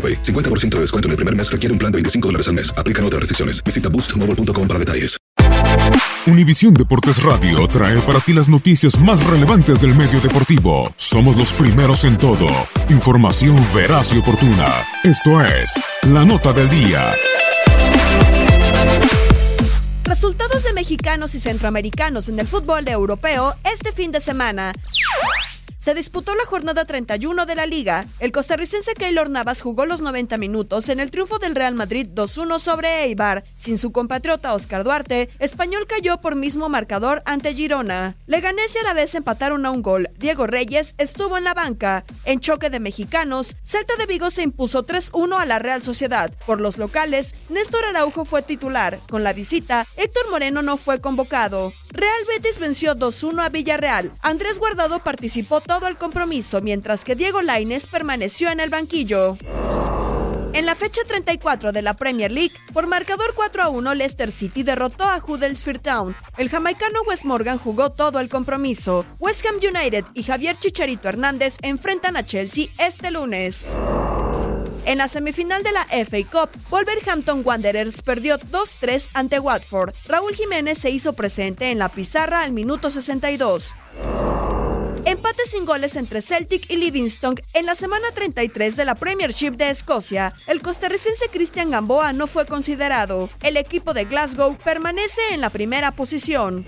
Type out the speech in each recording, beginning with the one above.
AroPay. 50% de descuento en el primer mes requiere un plan de 25 dólares al mes. Aplican otras restricciones. Visita boostmobile.com para detalles. Univisión Deportes Radio trae para ti las noticias más relevantes del medio deportivo. Somos los primeros en todo. Información veraz y oportuna. Esto es La Nota del Día. Resultados de mexicanos y centroamericanos en el fútbol europeo este fin de semana. Se disputó la jornada 31 de la liga. El costarricense Keylor Navas jugó los 90 minutos en el triunfo del Real Madrid 2-1 sobre Eibar. Sin su compatriota Oscar Duarte, Español cayó por mismo marcador ante Girona. Leganés y a la vez empataron a un gol. Diego Reyes estuvo en la banca. En choque de mexicanos, Celta de Vigo se impuso 3-1 a la Real Sociedad. Por los locales, Néstor Araujo fue titular. Con la visita, Héctor Moreno no fue convocado. Real Betis venció 2-1 a Villarreal. Andrés Guardado participó todo el compromiso, mientras que Diego Laines permaneció en el banquillo. En la fecha 34 de la Premier League, por marcador 4 a 1, Leicester City derrotó a Huddersfield Town. El jamaicano Wes Morgan jugó todo el compromiso. West Ham United y Javier Chicharito Hernández enfrentan a Chelsea este lunes. En la semifinal de la FA Cup, Wolverhampton Wanderers perdió 2-3 ante Watford. Raúl Jiménez se hizo presente en la pizarra al minuto 62. Empate sin goles entre Celtic y Livingston en la semana 33 de la Premiership de Escocia. El costarricense Cristian Gamboa no fue considerado. El equipo de Glasgow permanece en la primera posición.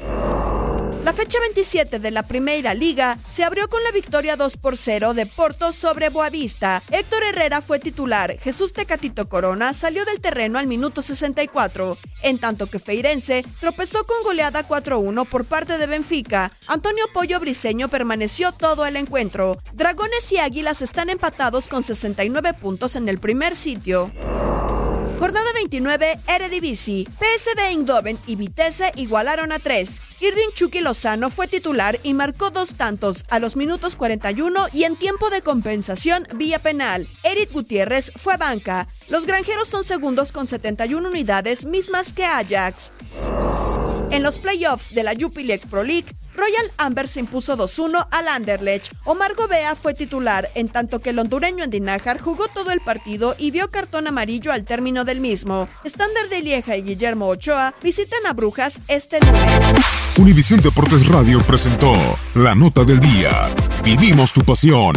La fecha 27 de la Primera Liga se abrió con la victoria 2 por 0 de Porto sobre Boavista. Héctor Herrera fue titular, Jesús Tecatito Corona salió del terreno al minuto 64, en tanto que Feirense tropezó con goleada 4-1 por parte de Benfica. Antonio Pollo Briseño permaneció todo el encuentro. Dragones y Águilas están empatados con 69 puntos en el primer sitio. Jornada 29, Eredivisie. PSV Eindhoven y Vitesse igualaron a 3. Irdin Chucky Lozano fue titular y marcó dos tantos a los minutos 41 y en tiempo de compensación vía penal. Eric Gutiérrez fue banca. Los granjeros son segundos con 71 unidades, mismas que Ajax. En los playoffs de la Jupiler Pro League, Royal Amber se impuso 2-1 al Anderlecht. Omar Gobea fue titular, en tanto que el hondureño Andinajar jugó todo el partido y vio cartón amarillo al término del mismo. Estándar de Lieja y Guillermo Ochoa visitan a Brujas este lunes. Univisión Deportes Radio presentó La Nota del Día. Vivimos tu pasión.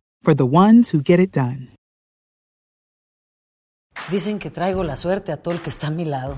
for the ones who get it done. Dicen que traigo la suerte a todo el que está a mi lado.